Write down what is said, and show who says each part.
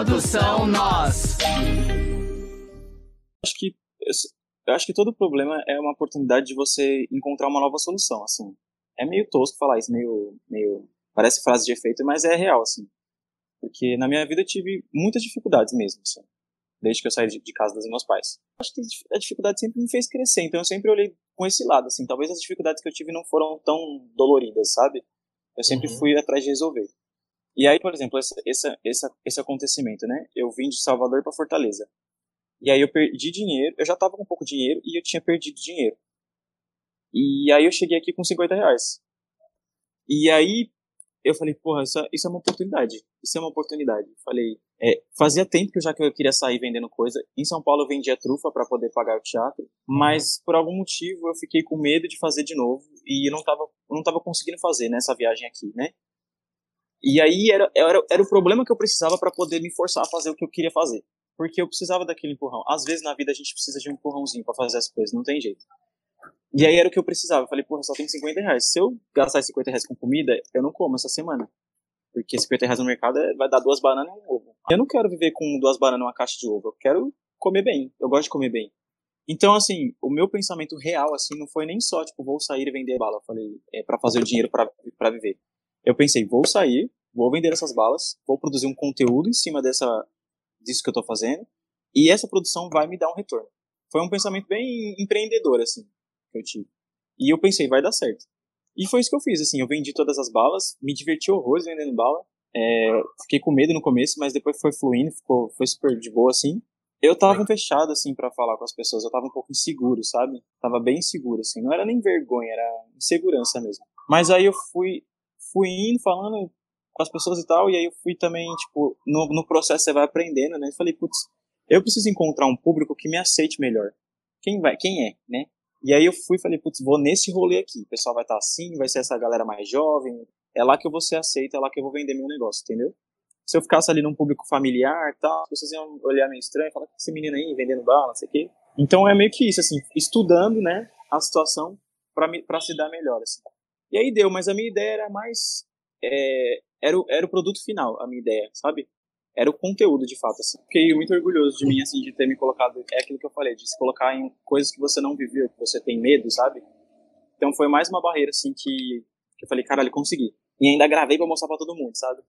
Speaker 1: Produção Nós.
Speaker 2: Acho que eu acho que todo problema é uma oportunidade de você encontrar uma nova solução, assim. É meio tosco falar isso, meio meio parece frase de efeito, mas é real assim. Porque na minha vida eu tive muitas dificuldades mesmo, assim, desde que eu saí de casa dos meus pais. Acho que a dificuldade sempre me fez crescer, então eu sempre olhei com esse lado, assim. Talvez as dificuldades que eu tive não foram tão doloridas, sabe? Eu sempre uhum. fui atrás de resolver. E aí, por exemplo, esse, esse, esse, esse acontecimento, né? Eu vim de Salvador para Fortaleza. E aí eu perdi dinheiro, eu já tava com pouco dinheiro e eu tinha perdido dinheiro. E aí eu cheguei aqui com 50 reais. E aí eu falei, porra, isso, é, isso é uma oportunidade. Isso é uma oportunidade. Falei, é, fazia tempo que já que eu queria sair vendendo coisa. Em São Paulo eu vendia trufa para poder pagar o teatro, mas por algum motivo eu fiquei com medo de fazer de novo e não tava, não tava conseguindo fazer nessa viagem aqui, né? E aí era, era, era o problema que eu precisava para poder me forçar a fazer o que eu queria fazer. Porque eu precisava daquele empurrão. Às vezes na vida a gente precisa de um empurrãozinho para fazer as coisas, não tem jeito. E aí era o que eu precisava. Eu falei, porra, só tem 50 reais. Se eu gastar 50 reais com comida, eu não como essa semana. Porque 50 reais no mercado é, vai dar duas bananas e um ovo. Eu não quero viver com duas bananas e uma caixa de ovo. Eu quero comer bem. Eu gosto de comer bem. Então, assim, o meu pensamento real, assim, não foi nem só, tipo, vou sair e vender bala. Eu falei, é para fazer o dinheiro para viver. Eu pensei, vou sair, vou vender essas balas, vou produzir um conteúdo em cima dessa, disso que eu tô fazendo, e essa produção vai me dar um retorno. Foi um pensamento bem empreendedor, assim, que eu tive. E eu pensei, vai dar certo. E foi isso que eu fiz, assim, eu vendi todas as balas, me diverti horrores vendendo bala, é, fiquei com medo no começo, mas depois foi fluindo, ficou, foi super de boa, assim. Eu tava fechado, assim, para falar com as pessoas, eu tava um pouco inseguro, sabe? Tava bem inseguro, assim, não era nem vergonha, era insegurança mesmo. Mas aí eu fui, fui indo, falando com as pessoas e tal, e aí eu fui também, tipo, no, no processo você vai aprendendo, né? Eu falei, putz, eu preciso encontrar um público que me aceite melhor. Quem vai, quem é, né? E aí eu fui e falei, putz, vou nesse rolê aqui. O pessoal vai estar tá assim, vai ser essa galera mais jovem. É lá que eu vou ser aceito, é lá que eu vou vender meu negócio, entendeu? Se eu ficasse ali num público familiar tal, as pessoas iam olhar meio estranho, falar, que esse menino aí vendendo bala, não sei o quê. Então é meio que isso, assim, estudando, né, a situação para se dar melhor, assim. E aí deu, mas a minha ideia era mais. É, era, o, era o produto final, a minha ideia, sabe? era o conteúdo de fato. Assim. Fiquei muito orgulhoso de mim, assim, de ter me colocado. É aquilo que eu falei, de se colocar em coisas que você não viveu, que você tem medo, sabe? Então foi mais uma barreira, assim, que, que eu falei, caralho, consegui. E ainda gravei pra mostrar pra todo mundo, sabe?